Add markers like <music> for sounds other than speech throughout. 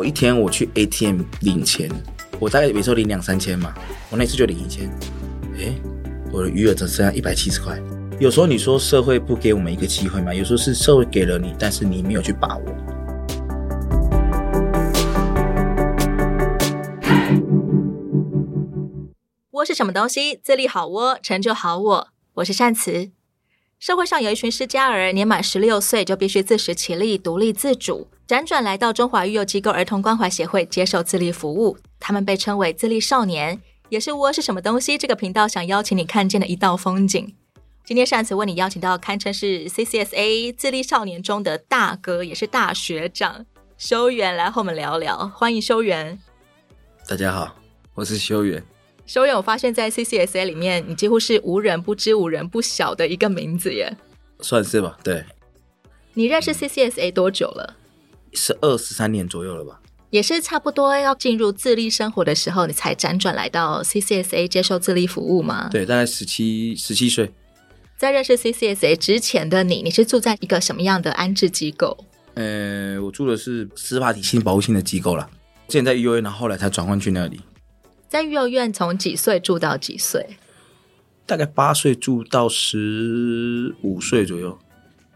某一天我去 ATM 领钱，我大概每次领两三千嘛，我那次就领一千，哎，我的余额只剩下一百七十块。有时候你说社会不给我们一个机会嘛？有时候是社会给了你，但是你没有去把握。窝是什么东西？自立好窝，成就好我。我是善慈。社会上有一群失家儿，年满十六岁就必须自食其力、独立自主，辗转来到中华育幼机构儿童关怀协会接受自立服务。他们被称为自立少年，也是窝是什么东西这个频道想邀请你看见的一道风景。今天上次为你邀请到堪称是 CCSA 自立少年中的大哥，也是大学长修远来和我们聊聊。欢迎修远。大家好，我是修远。修远，我发现在 CCSA 里面，你几乎是无人不知、无人不晓的一个名字耶。算是吧，对。你认识 CCSA 多久了？十二十三年左右了吧。也是差不多要进入自立生活的时候，你才辗转来到 CCSA 接受自立服务吗？对，大概十七十七岁。在认识 CCSA 之前的你，你是住在一个什么样的安置机构？呃，我住的是司法体系保护性的机构啦。之前在育幼院，然后后来才转换去那里。在育幼院从几岁住到几岁？大概八岁住到十五岁左右。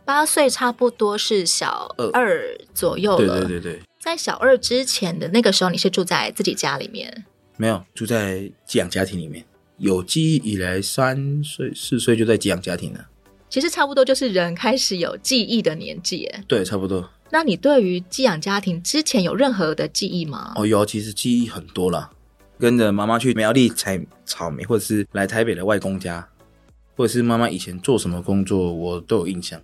八岁差不多是小二左右了。对对对对。在小二之前的那个时候，你是住在自己家里面？没有，住在寄养家庭里面。有记忆以来，三岁四岁就在寄养家庭了。其实差不多就是人开始有记忆的年纪。对，差不多。那你对于寄养家庭之前有任何的记忆吗？哦，有，其实记忆很多了。跟着妈妈去苗栗采草莓，或者是来台北的外公家，或者是妈妈以前做什么工作，我都有印象。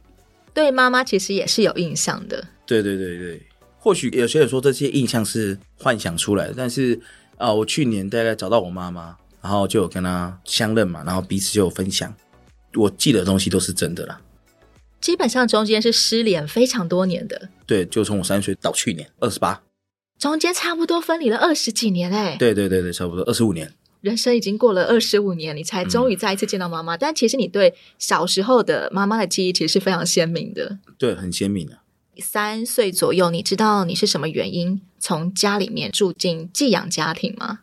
对妈妈其实也是有印象的。对对对对，或许有些人说这些印象是幻想出来的，但是啊、呃，我去年大概找到我妈妈，然后就有跟她相认嘛，然后彼此就有分享，我记得的东西都是真的啦。基本上中间是失联非常多年的。对，就从我三岁到去年二十八。中间差不多分离了二十几年哎，对对对对，差不多二十五年。人生已经过了二十五年，你才终于再一次见到妈妈。嗯、但其实你对小时候的妈妈的记忆其实是非常鲜明的。对，很鲜明的。三岁左右，你知道你是什么原因从家里面住进寄养家庭吗？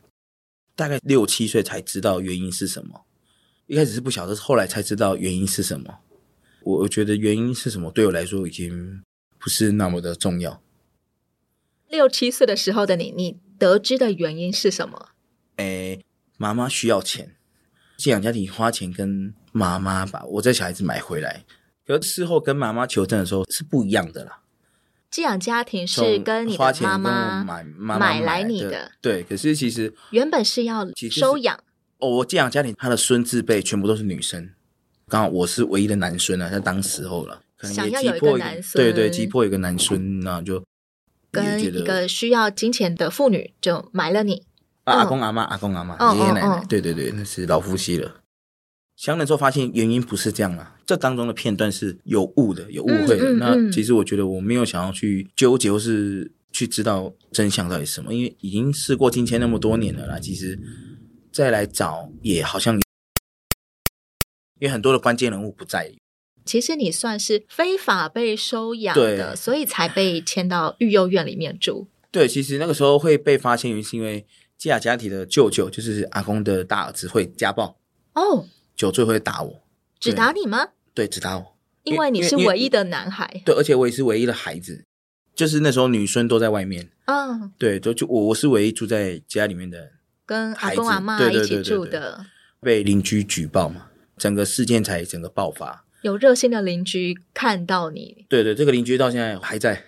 大概六七岁才知道原因是什么。一开始是不晓得，后来才知道原因是什么。我我觉得原因是什么，对我来说已经不是那么的重要。六七岁的时候的你，你得知的原因是什么？诶，妈妈需要钱，寄养家庭花钱跟妈妈把我这小孩子买回来，可是事后跟妈妈求证的时候是不一样的啦。寄养家庭是跟你的妈妈买买来你的，对。可是其实原本是要收养。哦，我寄养家庭他的孙字辈全部都是女生，刚好我是唯一的男孙啊，在当时候了，可能也急迫，想要一个对对，击破一个男孙，那就。跟一个需要金钱的妇女就买了你，阿公阿妈阿公阿妈爷爷奶奶，对对对，那是老夫妻了。相认之后发现原因不是这样啊，这当中的片段是有误的，有误会的。那其实我觉得我没有想要去纠结，或是去知道真相到底是什么，因为已经事过境迁那么多年了啦。其实再来找也好像，因为很多的关键人物不在。其实你算是非法被收养的，所以才被迁到育幼院里面住。对，其实那个时候会被发现，原因是因为寄养家庭的舅舅，就是阿公的大儿子，会家暴。哦，酒醉会打我，只打你吗？对，只打我，因为你是唯一的男孩。对，而且我也是唯一的孩子，就是那时候女生都在外面。嗯、哦，对，就就我我是唯一住在家里面的，跟阿公阿妈一起住的，被邻居举报嘛，整个事件才整个爆发。有热心的邻居看到你，对对，这个邻居到现在还在。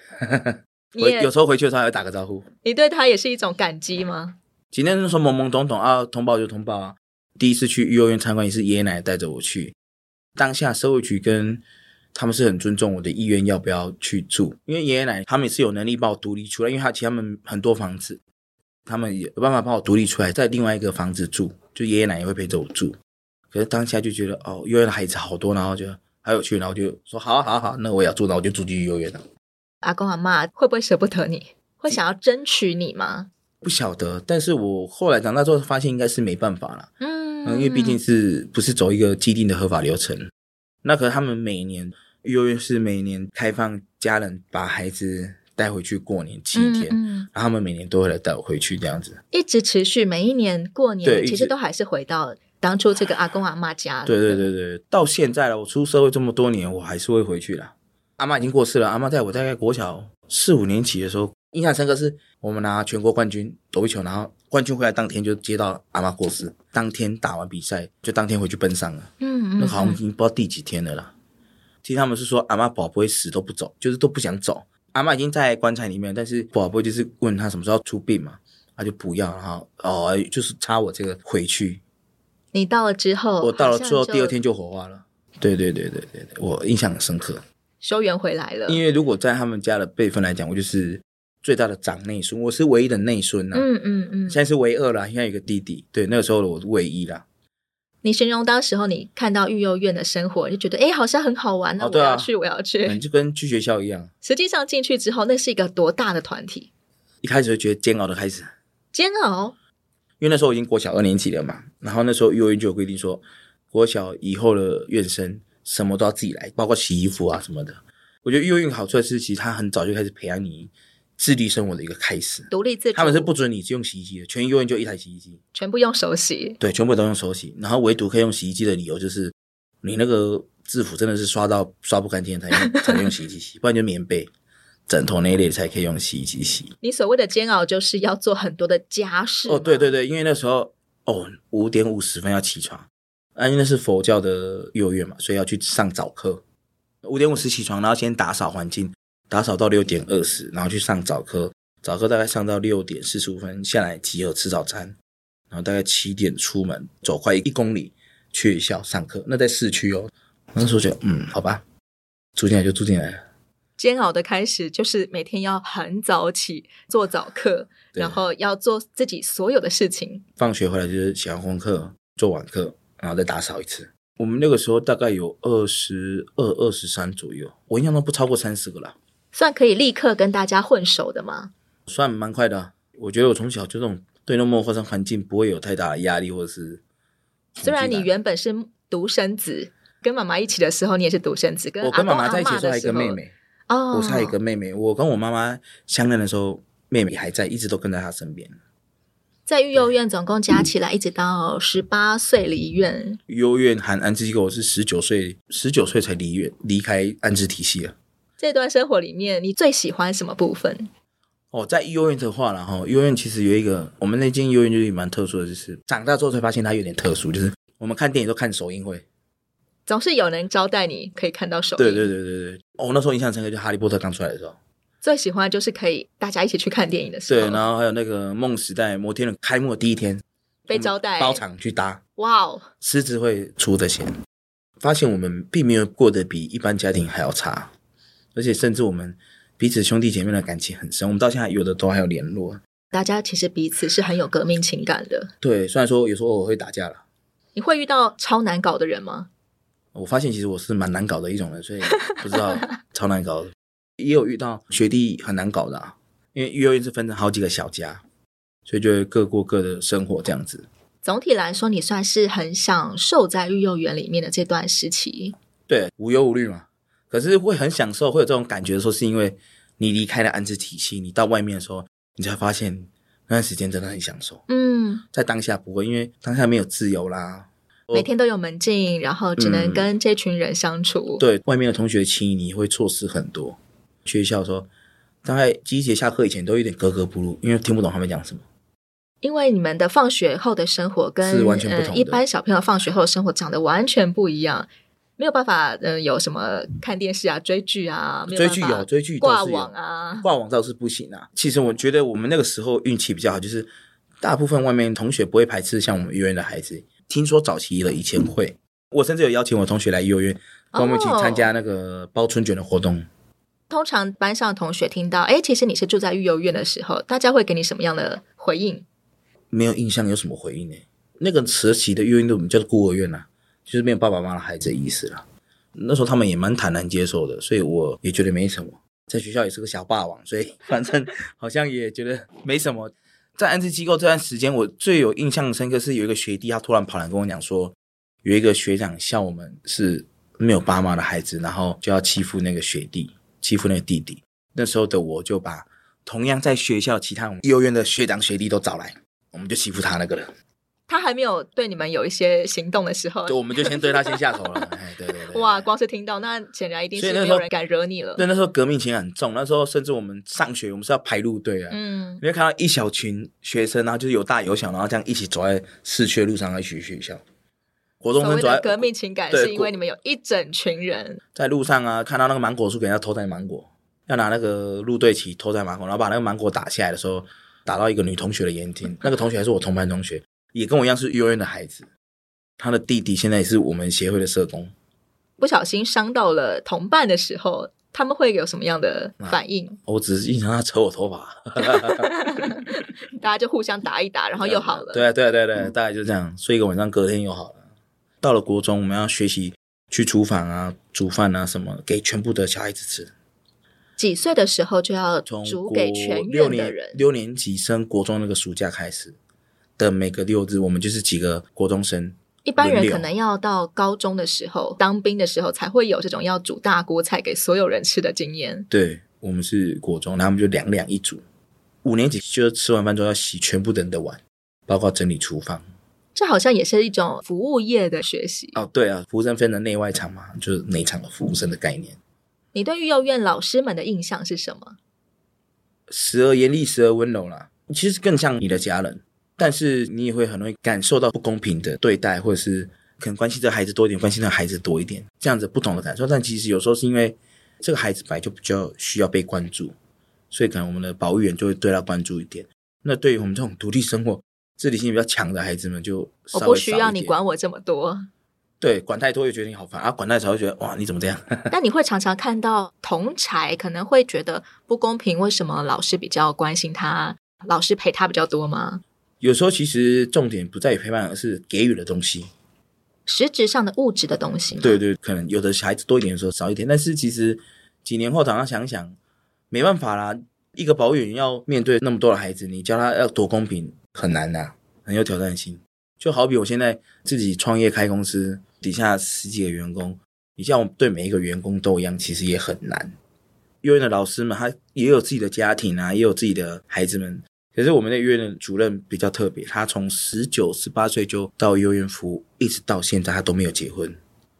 <laughs> 我有时候回去的时候还会打个招呼。你对他也是一种感激吗？今天那时候懵懵懂懂啊，通报就通报啊。第一次去幼儿园参观也是爷爷奶奶带着我去。当下社会局跟他们是很尊重我的意愿，要不要去住？因为爷爷奶奶他们也是有能力把我独立出来，因为他其实他们很多房子，他们也有办法把我独立出来，在另外一个房子住，就爷爷奶奶会陪着我住。可是当下就觉得哦，幼儿园的孩子好多，然后就还有趣，然后就说好好好，那我也要住，那我就住进幼儿园了。阿公阿妈会不会舍不得你？会想要争取你吗？不晓得，但是我后来长大之后发现应该是没办法了。嗯，嗯，因为毕竟是不是走一个既定的合法流程？那可是他们每年幼儿园是每年开放家人把孩子带回去过年七天，嗯嗯、然后他们每年都会来带我回去这样子，一直持续，每一年过年对其实都还是回到当初这个阿公阿妈家。对对对对，到现在了，我出社会这么多年，我还是会回去啦。阿妈已经过世了，阿妈在我大概国小四五年级的时候，印象深刻是我们拿全国冠军躲避球，然后冠军回来当天就接到阿妈过世，当天打完比赛就当天回去奔丧了。嗯嗯，那好像已经不知道第几天了啦。其实他们是说阿妈宝不会死都不走，就是都不想走。阿妈已经在棺材里面，但是宝不会就是问他什么时候出殡嘛，他就不要，然后哦就是插我这个回去。你到了之后，我到了之后第二天就火化了。对对对对对对，我印象很深刻。收圆回来了，因为如果在他们家的辈分来讲，我就是最大的长内孙，我是唯一的内孙呐。嗯嗯嗯，现在是唯二啦，现在有个弟弟。对，那个时候我是唯一啦。你形容当时候你看到育幼院的生活，就觉得哎，好像很好玩，那我要去，我要去，就跟去学校一样。实际上进去之后，那是一个多大的团体？一开始就觉得煎熬的开始，煎熬。因为那时候我已经国小二年级了嘛，然后那时候育幼院就有规定说，国小以后的院生。什么都要自己来，包括洗衣服啊什么的。我觉得育幼院好处的是，其实他很早就开始培养你自立生活的一个开始，独立自主。他们是不准你用洗衣机的，全育幼院就一台洗衣机，全部用手洗。对，全部都用手洗。然后唯独可以用洗衣机的理由就是，你那个制服真的是刷到刷不干净才用 <laughs> 才能用洗衣机洗，不然就棉被、枕头那一类才可以用洗衣机洗。你所谓的煎熬，就是要做很多的家事。哦，对对对，因为那时候哦五点五十分要起床。啊，因为那是佛教的幼儿园嘛，所以要去上早课。五点五十起床，然后先打扫环境，打扫到六点二十，然后去上早课。早课大概上到六点四十五分下来集合吃早餐，然后大概七点出门，走快一公里去校上课。那在市区哦，那时候就嗯，好吧，住进来就住进来了。煎熬的开始就是每天要很早起做早课，然后要做自己所有的事情。放学回来就是写完功课，做晚课。然后再打扫一次。我们那个时候大概有二十二、二十三左右，我印象中不超过三十个啦。算可以立刻跟大家混熟的吗？算蛮快的啊。我觉得我从小就这种对那么陌生环境不会有太大的压力，或者是。虽然你原本是独生子，跟妈妈一起的时候你也是独生子，跟我跟妈妈在一起的时候还有一个妹妹哦，我是还有一个妹妹。我跟我妈妈相认的时候，妹妹还在，一直都跟在她身边。在育幼院总共加起来，一直到十八岁离院。育幼院含安置机构，我是十九岁，十九岁才离院，离开安置体系了。这段生活里面，你最喜欢什么部分？哦，在育幼院的话，然后育幼院其实有一个，我们那间育幼院就是蛮特殊的，就是长大之后才发现它有点特殊，就是我们看电影都看首映会，总是有人招待你，可以看到首映。对对对对对。哦，那时候印象深刻，就哈利波特刚出来的时候。最喜欢就是可以大家一起去看电影的时候，对，然后还有那个梦时代摩天轮开幕的第一天被招待包场去搭，哇哦，狮子会出的钱，发现我们并没有过得比一般家庭还要差，而且甚至我们彼此兄弟姐妹的感情很深，我们到现在有的都还有联络。大家其实彼此是很有革命情感的。对，虽然说有时候我会打架了，你会遇到超难搞的人吗？我发现其实我是蛮难搞的一种人，所以不知道超难搞的。<laughs> 也有遇到学弟很难搞的啊，因为育幼院是分成好几个小家，所以就各过各的生活这样子。总体来说，你算是很享受在育幼园里面的这段时期。对，无忧无虑嘛。可是会很享受，会有这种感觉的时候，是因为你离开了安置体系，你到外面的时候，你才发现那段时间真的很享受。嗯，在当下不会，因为当下没有自由啦，每天都有门禁，然后只能跟这群人相处。嗯、对，外面的同学亲你会错失很多。学校说，大概第一节下课以前都有点格格不入，因为听不懂他们讲什么。因为你们的放学后的生活跟是完全不同一般小朋友放学后的生活长得完全不一样，没有办法，嗯、呃，有什么看电视啊、追剧啊，追剧有追剧挂网啊，挂网倒是不行啊。其实我觉得我们那个时候运气比较好，就是大部分外面同学不会排斥像我们育幼院的孩子。听说早期了以前会，我甚至有邀请我同学来幼儿园，跟我们一起参加那个包春卷的活动。通常班上同学听到，哎，其实你是住在育幼院的时候，大家会给你什么样的回应？没有印象有什么回应呢？那个时期的育幼院我们叫做孤儿院呐、啊，就是没有爸爸妈妈的孩子的意思了。那时候他们也蛮坦然接受的，所以我也觉得没什么。在学校也是个小霸王，所以 <laughs> 反正好像也觉得没什么。在安置机构这段时间，我最有印象深刻是有一个学弟，他突然跑来跟我讲说，有一个学长笑我们是没有爸妈的孩子，然后就要欺负那个学弟。欺负那个弟弟，那时候的我就把同样在学校其他幼儿园的学长学弟都找来，我们就欺负他那个人。他还没有对你们有一些行动的时候，就，我们就先对他先下手了。<laughs> 哎，对对对。哇，光是听到那显然一定是没有人敢惹你了。对，那时候革命情感很重。那时候甚至我们上学，我们是要排路队啊。嗯。你会看到一小群学生，然后就是有大有小，然后这样一起走在市区路上，一起去学校。国中生走在革命情感，是因为你们有一整群人在路上啊，看到那个芒果树给人家偷摘芒果，要拿那个路队旗偷摘芒果，然后把那个芒果打下来的时候，打到一个女同学的眼睛。那个同学还是我同班同学。也跟我一样是幼儿园的孩子，他的弟弟现在也是我们协会的社工。不小心伤到了同伴的时候，他们会有什么样的反应？我只是印象他扯我头发 <laughs> <laughs> 大家就互相打一打，然后又好了。对啊，对啊，对啊，对啊，大概就这样，睡一个晚上，隔天又好了。到了国中，我们要学习去厨房啊，煮饭啊，什么给全部的小孩子吃。几岁的时候就要煮给全院的人？六年级升国中那个暑假开始。的每个六日，我们就是几个国中生。一般人可能要到高中的时候，当兵的时候，才会有这种要煮大锅菜给所有人吃的经验。对，我们是国中，然后我们就两两一组。五年级就吃完饭之后要洗全部人的碗，包括整理厨房。这好像也是一种服务业的学习。哦，对啊，服务生分的内外场嘛，就是内场的服务生的概念。你对育幼院老师们的印象是什么？时而严厉，时而温柔啦。其实更像你的家人。但是你也会很容易感受到不公平的对待，或者是可能关心这孩子多一点，关心那孩子多一点，这样子不同的感受。但其实有时候是因为这个孩子本来就比较需要被关注，所以可能我们的保育员就会对他关注一点。那对于我们这种独立生活、自理性比较强的孩子们，就。我不需要你管我这么多。对，管太多又觉得你好烦啊，管太少又觉得哇，你怎么这样？那你会常常看到同才可能会觉得不公平，为什么老师比较关心他，老师陪他比较多吗？有时候其实重点不在于陪伴，而是给予的东西，实质上的物质的东西。对对，可能有的孩子多一点的时候少一点，但是其实几年后，常常想想，没办法啦。一个保育员要面对那么多的孩子，你教他要多公平很难呐，很有挑战性。就好比我现在自己创业开公司，底下十几个员工，你像我对每一个员工都一样，其实也很难。幼儿园的老师们，他也有自己的家庭啊，也有自己的孩子们。可是我们的幼儿园主任比较特别，他从十九、十八岁就到幼儿园服务，一直到现在他都没有结婚，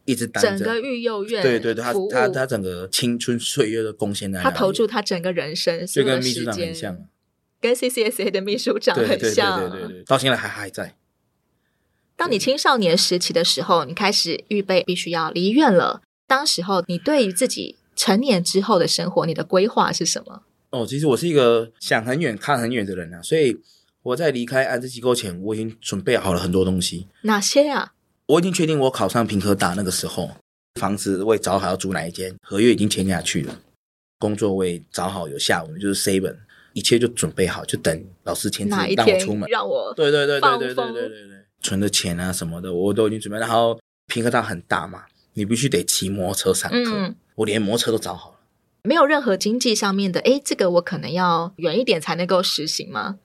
一直当整个育幼院对对对，他他他整个青春岁月的贡献在，他投注他整个人生，就跟秘书长很像，跟 CCSA 的秘书长很像，对对对对对，到现在还还在。当你青少年时期的时候，你开始预备必须要离院了，当时候你对于自己成年之后的生活，你的规划是什么？哦，其实我是一个想很远、看很远的人啊，所以我在离开安置机构前，我已经准备好了很多东西。哪些啊？我已经确定我考上平科大那个时候，房子我也找好要租哪一间，合约已经签下去了，工作我也找好有下文，就是 seven，一切就准备好，就等老师签字让我出门，让我对对对对对对对对对，存的钱啊什么的我都已经准备。然后平科大很大嘛，你必须得骑摩托车上课，嗯、我连摩托车都找好了。没有任何经济上面的，哎，这个我可能要远一点才能够实行吗？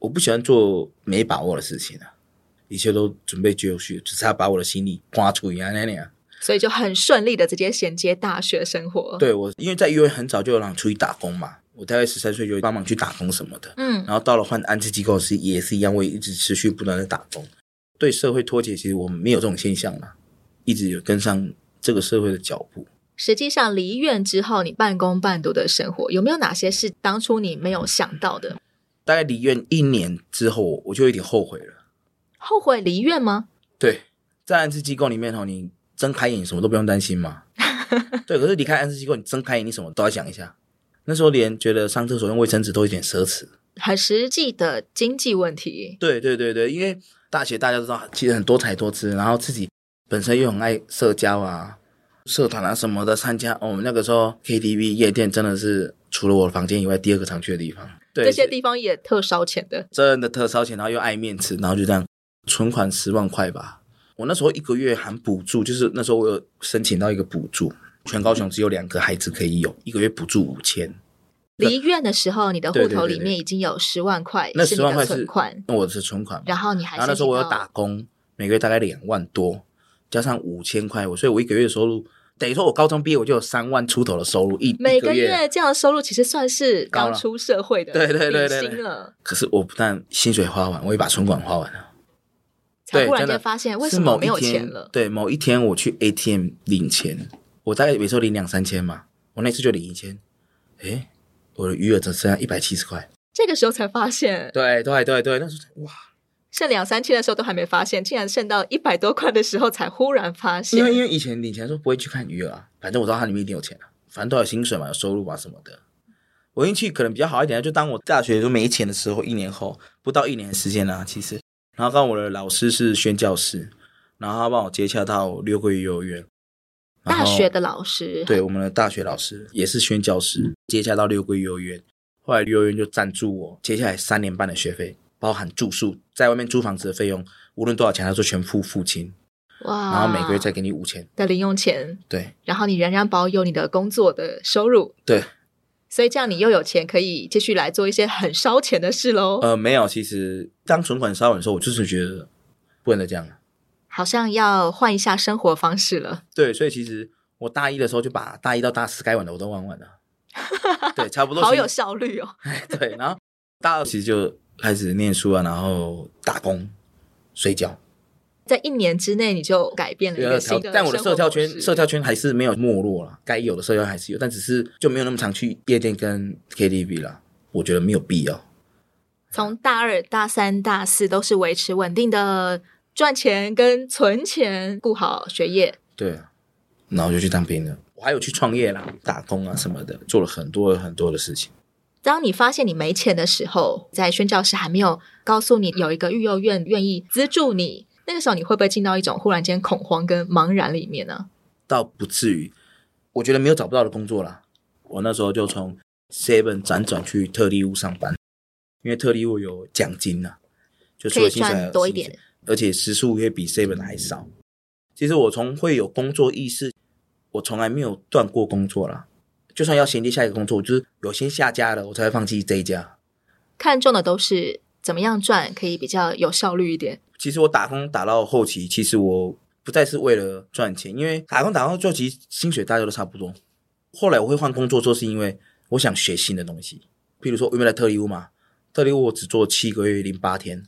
我不喜欢做没把握的事情啊，一切都准备就绪，只是要把我的心力刮出一样那样。所以就很顺利的直接衔接大学生活。对，我因为在幼儿园很早就有让出去打工嘛，我大概十三岁就帮忙去打工什么的。嗯，然后到了换安置机构时也是一样，我也一直持续不断的打工。对社会脱节，其实我们没有这种现象嘛，一直有跟上这个社会的脚步。实际上离院之后，你半工半读的生活有没有哪些是当初你没有想到的？大概离院一年之后，我就有点后悔了。后悔离院吗？对，在安置机构里面哦，你睁开眼什么都不用担心嘛。<laughs> 对，可是离开安置机构，你睁开眼你什么都要想一下。那时候连觉得上厕所用卫生纸都有点奢侈，很实际的经济问题。对对对对，因为大学大家都知道，其实很多才多姿，然后自己本身又很爱社交啊。社团啊什么的参加，哦，我们那个时候 KTV 夜店真的是除了我的房间以外第二个常去的地方。对，这些地方也特烧钱的，真的特烧钱，然后又爱面子，然后就这样存款十万块吧。我那时候一个月含补助，就是那时候我有申请到一个补助，全高雄只有两个孩子可以有一个月补助五千。离院的时候，你的户头里面已经有十万块，那十万块是存款，那我的是存款。然后你还，然后那时候我有打工，每个月大概两万多，加上五千块，我所以我一个月的收入。等于说我高中毕业我就有三万出头的收入，一每个月这样的收入其实算是刚出社会的对对对对薪了。可是我不但薪水花完，我也把存款花完了。才忽然间发现为什么没有钱了？对，某一天我去 ATM 领钱，我大概每周领两三千嘛，我那次就领一千，诶，我的余额只剩下一百七十块。这个时候才发现，对对对对，那时候哇，剩两三千的时候都还没发现，竟然剩到一百多块的时候才忽然发现。因为因为以前领钱的时候不会去看余额啊，反正我知道它里面一定有钱啊，反正都有薪水嘛，有收入嘛什么的。我运气可能比较好一点，就当我大学都没钱的时候，一年后不到一年的时间啊，其实，然后刚我的老师是宣教师，然后他帮我接洽到六个月幼儿园。大学的老师，对，我们的大学老师也是宣教师，接洽到六桂幼儿园。后来幼儿园就赞助我接下来三年半的学费，包含住宿，在外面租房子的费用，无论多少钱，他说全付付清。哇！然后每个月再给你五千的零用钱。对。然后你仍然保有你的工作的收入。对。所以这样你又有钱可以继续来做一些很烧钱的事喽。呃，没有，其实当存款烧完的时候，我就是觉得不能再这样了，好像要换一下生活方式了。对，所以其实我大一的时候就把大一到大四该玩的我都玩完了。<laughs> 对，差不多。好有效率哦。对，然后大二其实就开始念书啊，然后打工、睡觉。在一年之内，你就改变了一个新的。但我的社交圈，社交圈还是没有没落了，该有的社交还是有，但只是就没有那么常去夜店跟 KTV 了。我觉得没有必要。从大二、大三、大四都是维持稳定的赚钱跟存钱，顾好学业。对，啊然后就去当兵了。我还有去创业啦，打工啊什么的，做了很多很多的事情。当你发现你没钱的时候，在宣教师还没有告诉你有一个育幼院愿意资助你，那个时候你会不会进到一种忽然间恐慌跟茫然里面呢？倒不至于，我觉得没有找不到的工作啦。我那时候就从 Seven 辗转去特例屋上班，因为特例屋有奖金呐，就可以赚多一点，而且时数也比 Seven 还少。其实我从会有工作意识。我从来没有断过工作啦，就算要衔接下一个工作，就是有先下家了，我才会放弃这一家。看中的都是怎么样赚可以比较有效率一点。其实我打工打到后期，其实我不再是为了赚钱，因为打工打到后期薪水大家都差不多。后来我会换工作做，是因为我想学新的东西。譬如说，我原来特力屋嘛，特力屋我只做七个月零八天，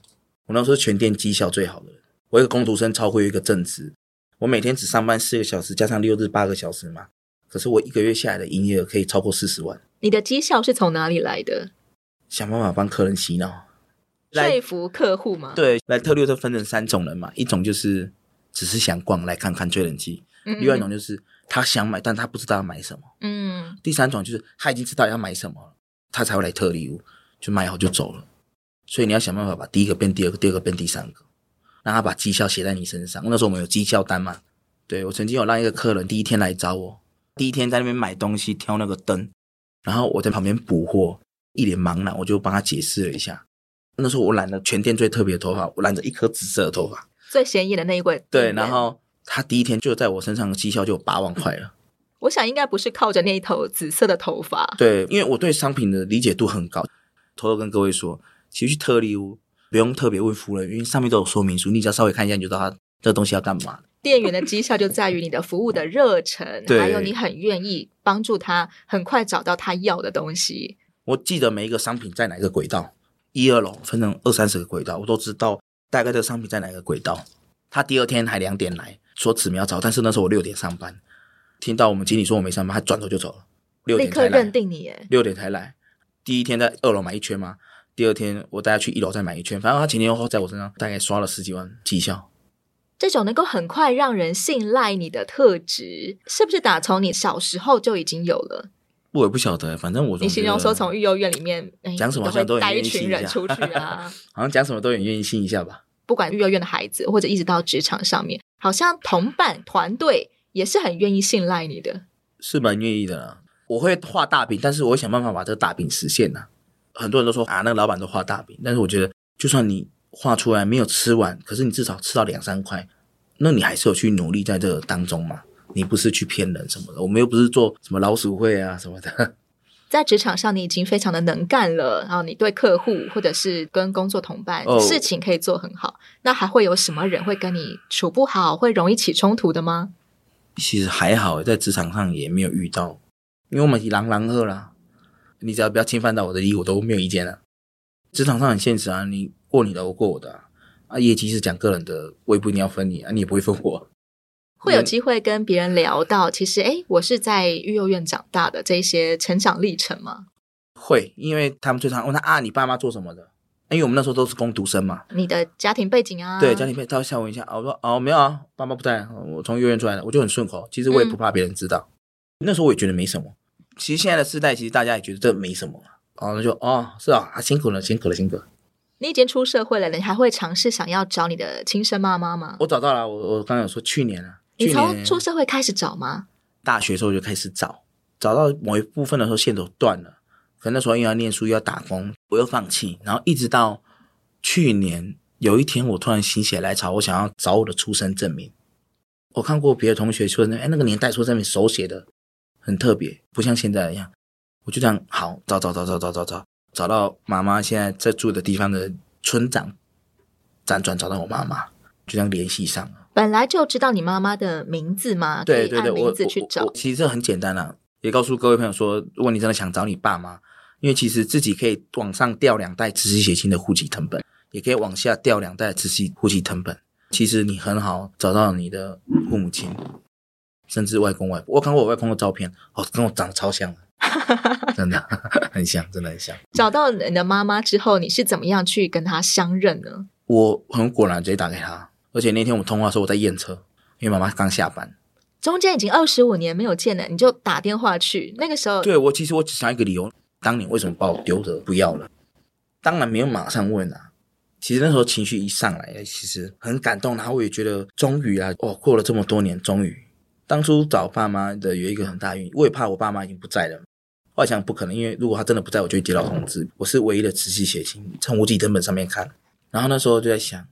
我那时候是全店绩效最好的人，我一个工读生超过一个正职。我每天只上班四个小时，加上六日八个小时嘛。可是我一个月下来的营业额可以超过四十万。你的绩效是从哪里来的？想办法帮客人洗脑，说服客户嘛？对，来特六就分成三种人嘛。一种就是只是想逛来看看吹冷气，另外一种就是他想买，但他不知道要买什么。嗯。第三种就是他已经知道要买什么了，他才会来特力屋，就买好就走了。所以你要想办法把第一个变第二个，第二个变第三个。让他把绩效写在你身上。那时候我们有绩效单嘛？对，我曾经有让一个客人第一天来找我，第一天在那边买东西挑那个灯，然后我在旁边补货，一脸茫然，我就帮他解释了一下。那时候我染了全店最特别的头发，我染着一颗紫色的头发，最显眼的那一位。对，然后他第一天就在我身上的绩效就有八万块了。我想应该不是靠着那一头紫色的头发，对，因为我对商品的理解度很高。偷偷跟各位说，其实去特例屋。不用特别问服务人，因为上面都有说明书，你只要稍微看一下，你就知道他这东西要干嘛。店员的绩效就在于你的服务的热忱，还有你很愿意帮助他很快找到他要的东西。我记得每一个商品在哪个轨道，一二楼分成二三十个轨道，我都知道大概这个商品在哪个轨道。他第二天还两点来说纸苗早，但是那时候我六点上班，听到我们经理说我没上班，他转头就走了。六点才来，立刻认定你耶，六点才来。第一天在二楼买一圈吗？第二天我带他去一楼再买一圈，反正他前前后后在我身上大概刷了十几万绩效。这种能够很快让人信赖你的特质，是不是打从你小时候就已经有了？我也不晓得，反正我你形容说从育幼院里面讲什么好像都会带一群人出去啊，<laughs> 好像讲什么都很愿意信一下吧。不管育幼院的孩子，或者一直到职场上面，好像同伴团队也是很愿意信赖你的，是蛮愿意的啦。我会画大饼，但是我会想办法把这个大饼实现呐。很多人都说啊，那个老板都画大饼，但是我觉得，就算你画出来没有吃完，可是你至少吃到两三块，那你还是有去努力在这个当中嘛。你不是去骗人什么的，我们又不是做什么老鼠会啊什么的。<laughs> 在职场上，你已经非常的能干了，然后你对客户或者是跟工作同伴、哦、事情可以做很好，那还会有什么人会跟你处不好，会容易起冲突的吗？其实还好，在职场上也没有遇到，因为我们是狼狼二啦，你只要不要侵犯到我的利益，我都没有意见了。职场上很现实啊，你过你的，我过我的啊。啊业绩是讲个人的，我也不一定要分你啊，你也不会分我。<laughs> 会有机会跟别人聊到，其实诶，我是在育幼院长大的这些成长历程吗？会，因为他们最常问他啊，你爸妈做什么的？因为我们那时候都是工读生嘛。你的家庭背景啊？对，家庭背景，他会吓我一下。我说哦，没有啊，爸妈不在，我从幼儿园出来的，我就很顺口。其实我也不怕别人知道。嗯、那时候我也觉得没什么。其实现在的世代，其实大家也觉得这没什么。啊，那就哦，是啊，啊，辛苦了，辛苦了，辛苦了。你已经出社会了，你还会尝试想要找你的亲生妈妈吗？我找到了，我我刚刚有说去年了。你从出社会开始找吗？大学时候就开始找，找到某一部分的时候线都断了。可能那时候又要念书又要打工，我又放弃。然后一直到去年有一天，我突然心血来潮，我想要找我的出生证明。我看过别的同学说，哎，那个年代出生证明手写的很特别，不像现在一样。我就这样好找找找找找找找，找到妈妈现在在住的地方的村长，辗转找到我妈妈，就这样联系上了。本来就知道你妈妈的名字吗？对对对，名字去找。其实这很简单啊，也告诉各位朋友说，如果你真的想找你爸妈，因为其实自己可以往上调两代直系血亲的户籍成本，也可以往下调两代直系户籍成本。其实你很好找到你的父母亲，甚至外公外婆。我看过我外公的照片，哦，跟我长得超像，<laughs> 真的 <laughs> 很像，真的很像。找到你的妈妈之后，你是怎么样去跟她相认呢？我很果然直接打给她。而且那天我们通话的时候，我在验车，因为妈妈刚下班，中间已经二十五年没有见了，你就打电话去。那个时候，对，我其实我只想一个理由：当年为什么把我丢着不要了？当然没有马上问啊。其实那时候情绪一上来，其实很感动，然后我也觉得终于啊，哦，过了这么多年，终于。当初找爸妈的有一个很大原因，我也怕我爸妈已经不在了。后来想不可能，因为如果他真的不在，我就会接到通知，我是唯一的直系血亲，从户籍謄本上面看。然后那时候就在想。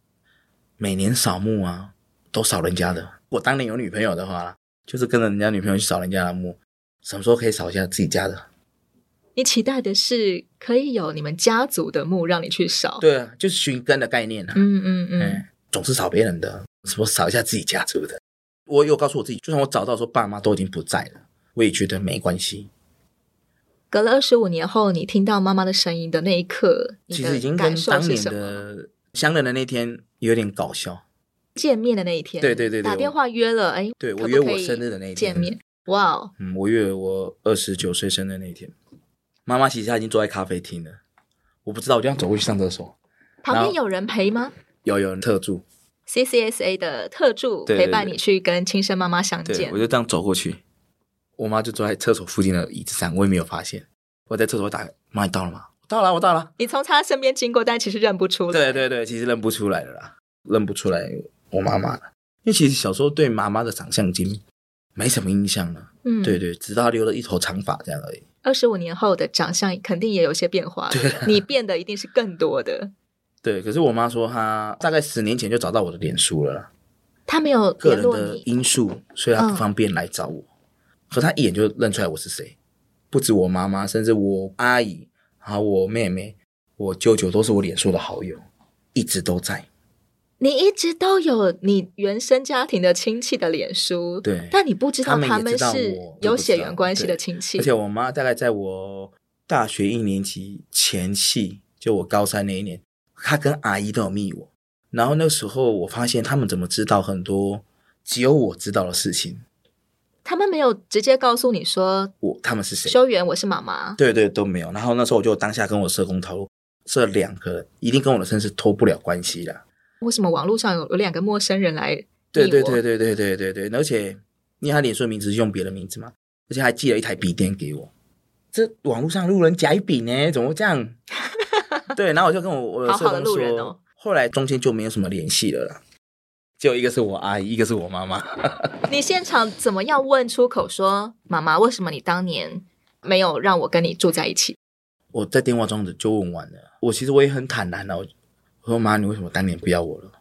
每年扫墓啊，都扫人家的。我当年有女朋友的话，就是跟着人家女朋友去扫人家的墓。什么时候可以扫一下自己家的？你期待的是可以有你们家族的墓让你去扫？对啊，就是寻根的概念啊。嗯嗯嗯、欸，总是扫别人的，什么扫一下自己家族的。我有告诉我自己，就算我找到说爸妈都已经不在了，我也觉得没关系。隔了二十五年后，你听到妈妈的声音的那一刻，其实已经跟当年的相认的那天。有点搞笑，见面的那一天，对对对，打电话约了，哎，对我约我生日的那一天见面，哇哦，嗯，我约我二十九岁生日那一天，妈妈其实她已经坐在咖啡厅了，我不知道，我就这样走过去上厕所，旁边有人陪吗？有，有人特助，CCSA 的特助陪伴你去跟亲生妈妈相见，我就这样走过去，我妈就坐在厕所附近的椅子上，我也没有发现，我在厕所打，妈你到了吗？到了，我到了。你从她身边经过，但其实认不出来。对对对，其实认不出来了啦，认不出来我妈妈了。因为其实小时候对妈妈的长相已经没什么印象了。嗯，对对，直到留了一头长发这样而已。二十五年后的长相肯定也有些变化。对，你变的一定是更多的。对，可是我妈说她大概十年前就找到我的脸书了啦。她没有个人的因素，所以她不方便来找我。可她一眼就认出来我是谁，不止我妈妈，甚至我阿姨。好，我妹妹、我舅舅都是我脸书的好友，一直都在。你一直都有你原生家庭的亲戚的脸书，对，但你不知道他们是有血缘关系的亲戚。而且我妈大概在我大学一年级前夕，就我高三那一年，她跟阿姨都有密我。然后那时候我发现他们怎么知道很多只有我知道的事情。他们没有直接告诉你说我他们是谁？修元，我是妈妈。对对，都没有。然后那时候我就当下跟我社工透露，这两个一定跟我的身世脱不了关系的。为什么网络上有有两个陌生人来？对对对对对对对对。而且，因为他脸书名字是用别的名字嘛，而且还寄了一台笔电给我。这网络上路人甲乙丙呢？怎么会这样？<laughs> 对，然后我就跟我我的社工说，好好的路人哦。后来中间就没有什么联系了啦。就一个是我阿姨，一个是我妈妈。<laughs> 你现场怎么样问出口说，妈妈，为什么你当年没有让我跟你住在一起？我在电话中就问完了。我其实我也很坦然了。我说妈，你为什么当年不要我了？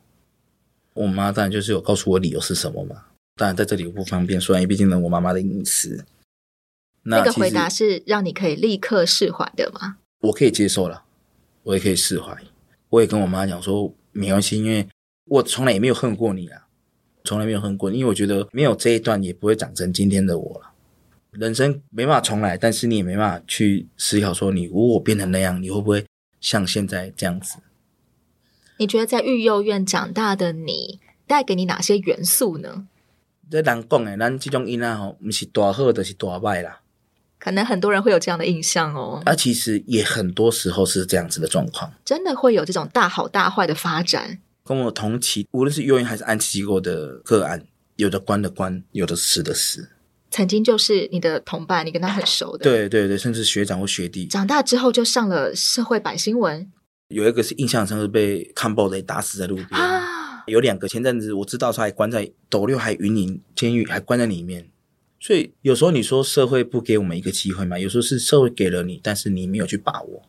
我妈当然就是有告诉我理由是什么嘛。当然在这里我不方便说，因为毕竟呢，我妈妈的隐私。那个回答是让你可以立刻释怀的吗？我可以接受了，我也可以释怀。我也跟我妈讲说，没关系，因为。我从来也没有恨过你啊，从来没有恨过，因为我觉得没有这一段也不会长成今天的我了。人生没办法重来，但是你也没办法去思考说，你如果变成那样，你会不会像现在这样子？你觉得在育幼院长大的你，带给你哪些元素呢？这人讲的，咱这种囡仔吼，不是大好就是大坏啦。可能很多人会有这样的印象哦。啊，其实也很多时候是这样子的状况，真的会有这种大好大坏的发展。跟我同期，无论是幼儿园还是安置机构的个案，有的关的关，有的死的死。曾经就是你的同伴，你跟他很熟的。对对对，甚至学长或学弟。长大之后就上了社会版新闻。有一个是印象深刻，被看暴的打死在路边。啊，有两个前阵子我知道他还关在斗六还云林监狱，还关在里面。所以有时候你说社会不给我们一个机会嘛？有时候是社会给了你，但是你没有去把握。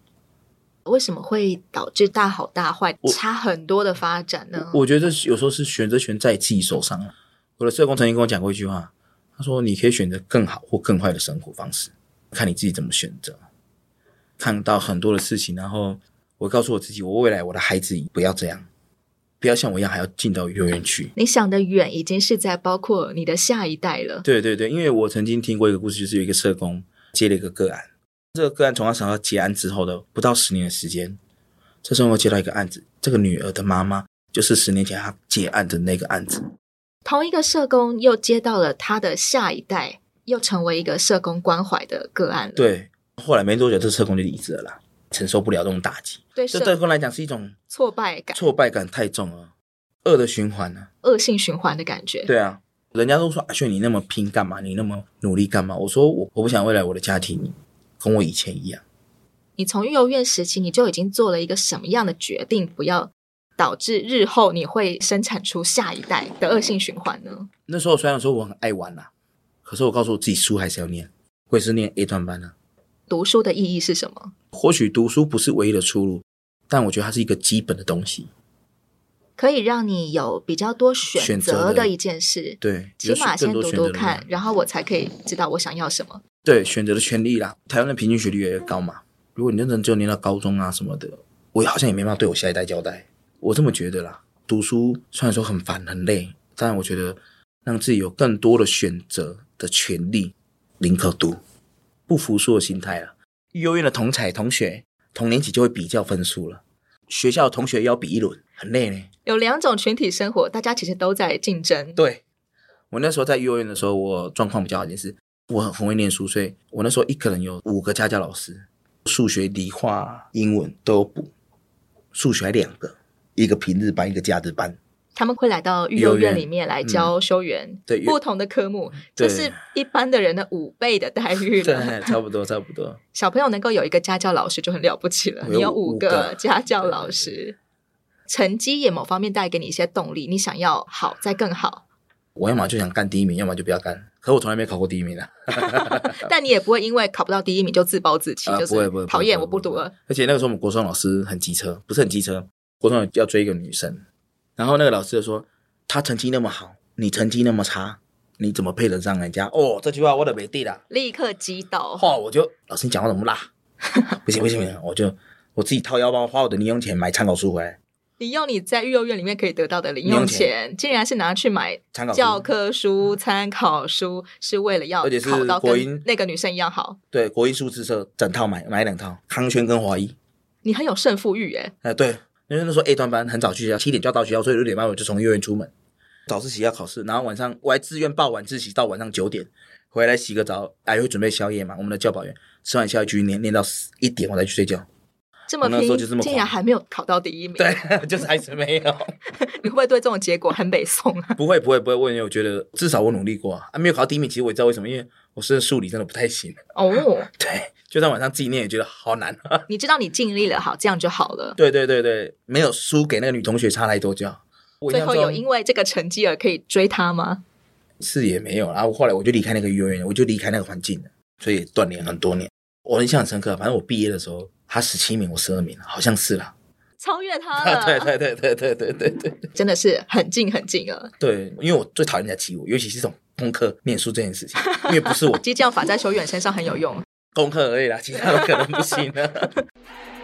为什么会导致大好大坏差很多的发展呢？我，我觉得有时候是选择权在自己手上。我的社工曾经跟我讲过一句话，他说：“你可以选择更好或更坏的生活方式，看你自己怎么选择。”看到很多的事情，然后我告诉我自己：我未来我的孩子不要这样，不要像我一样还要进到幼儿园去。你想的远，已经是在包括你的下一代了。对对对，因为我曾经听过一个故事，就是有一个社工接了一个个案。这个个案从他想到结案之后的不到十年的时间，这时候我接到一个案子，这个女儿的妈妈就是十年前他结案的那个案子。同一个社工又接到了他的下一代，又成为一个社工关怀的个案了。对，后来没多久，这社工就离职了啦，承受不了这种打击。对，这对社工来讲是一种挫败感，挫败感太重了，恶的循环呢、啊，恶性循环的感觉。对啊，人家都说阿炫，你那么拼干嘛？你那么努力干嘛？我说我我不想未来我的家庭。跟我以前一样，你从幼儿园时期你就已经做了一个什么样的决定，不要导致日后你会生产出下一代的恶性循环呢？那时候虽然说我很爱玩啦，可是我告诉我自己书还是要念，我也是念 A 段班呢。读书的意义是什么？或许读书不是唯一的出路，但我觉得它是一个基本的东西，可以让你有比较多选择的一件事。对，起码先读读看，然后我才可以知道我想要什么。对，选择的权利啦。台湾的平均学历越来越高嘛。如果你认真就念到高中啊什么的，我好像也没办法对我下一代交代。我这么觉得啦。读书虽然说很烦很累，但我觉得让自己有更多的选择的权利，宁可读，不服输的心态啊。幼儿园的同彩同学同年级就会比较分数了，学校同学要比一轮，很累呢。有两种群体生活，大家其实都在竞争。对，我那时候在幼儿园的时候，我状况比较好，就是。我很很会念书，所以我那时候一个人有五个家教老师，数学、理化、英文都有补。数学还两个，一个平日班，一个假日班。他们会来到育幼院里面来教修园，嗯、对不同的科目，这是一般的人的五倍的待遇了。对，<laughs> 差不多，差不多。小朋友能够有一个家教老师就很了不起了。有你有五个家教老师，成绩也某方面带给你一些动力，你想要好再更好。我要么就想干第一名，要么就不要干。可我从来没考过第一名啊！<laughs> 但你也不会因为考不到第一名就自暴自弃，就是讨厌我不读了。而且那个时候我们国中老师很机车，不是很机车，国中要追一个女生，然后那个老师就说：“他成绩那么好，你成绩那么差，你怎么配得上人家？”哦，这句话我都没地了，立刻击倒。哇！我就老师你讲话怎么辣？<laughs> 不行不行不行！我就我自己掏腰包花我的零用钱买参考书回来。你用你在育幼院里面可以得到的零用钱，竟然是拿去买教科书、参考书，是为了要考到跟那个女生一样好。对，国英数字社整套买买两套，康轩跟华一。你很有胜负欲耶！哎，对，因为那时候 A 段班很早去学校，七点就要到学校，所以六点半我就从幼儿园出门。早自习要考试，然后晚上我还自愿报晚自习到晚上九点，回来洗个澡，还会准备宵夜嘛。我们的教保员吃完宵夜继续念念到一点，我再去睡觉。这么拼，竟然还没有考到第一名。对，<laughs> 就是还是没有。<laughs> 你会不会对这种结果很北宋啊？不会，不会，不会。我因为我觉得至少我努力过啊，啊没有考到第一名。其实我也知道为什么，因为我是数理真的不太行。哦，<laughs> 对，就算晚上自己念也觉得好难。你知道你尽力了，好，这样就好了。对对对对，没有输给那个女同学差太多就好。最后有因为这个成绩而可以追她吗？是也没有。然后后来我就离开那个幼儿园，我就离开那个环境了，所以锻炼很多年。我印象很深刻，反正我毕业的时候。他十七名，我十二名，好像是啦，超越他了。<laughs> 对对对对对对对对，真的是很近很近了。对，因为我最讨厌人家挤我，尤其是这种功课、念书这件事情，因为不是我。<laughs> 激将法在修远身上很有用，功课而已啦，其他的可能不行了。<laughs>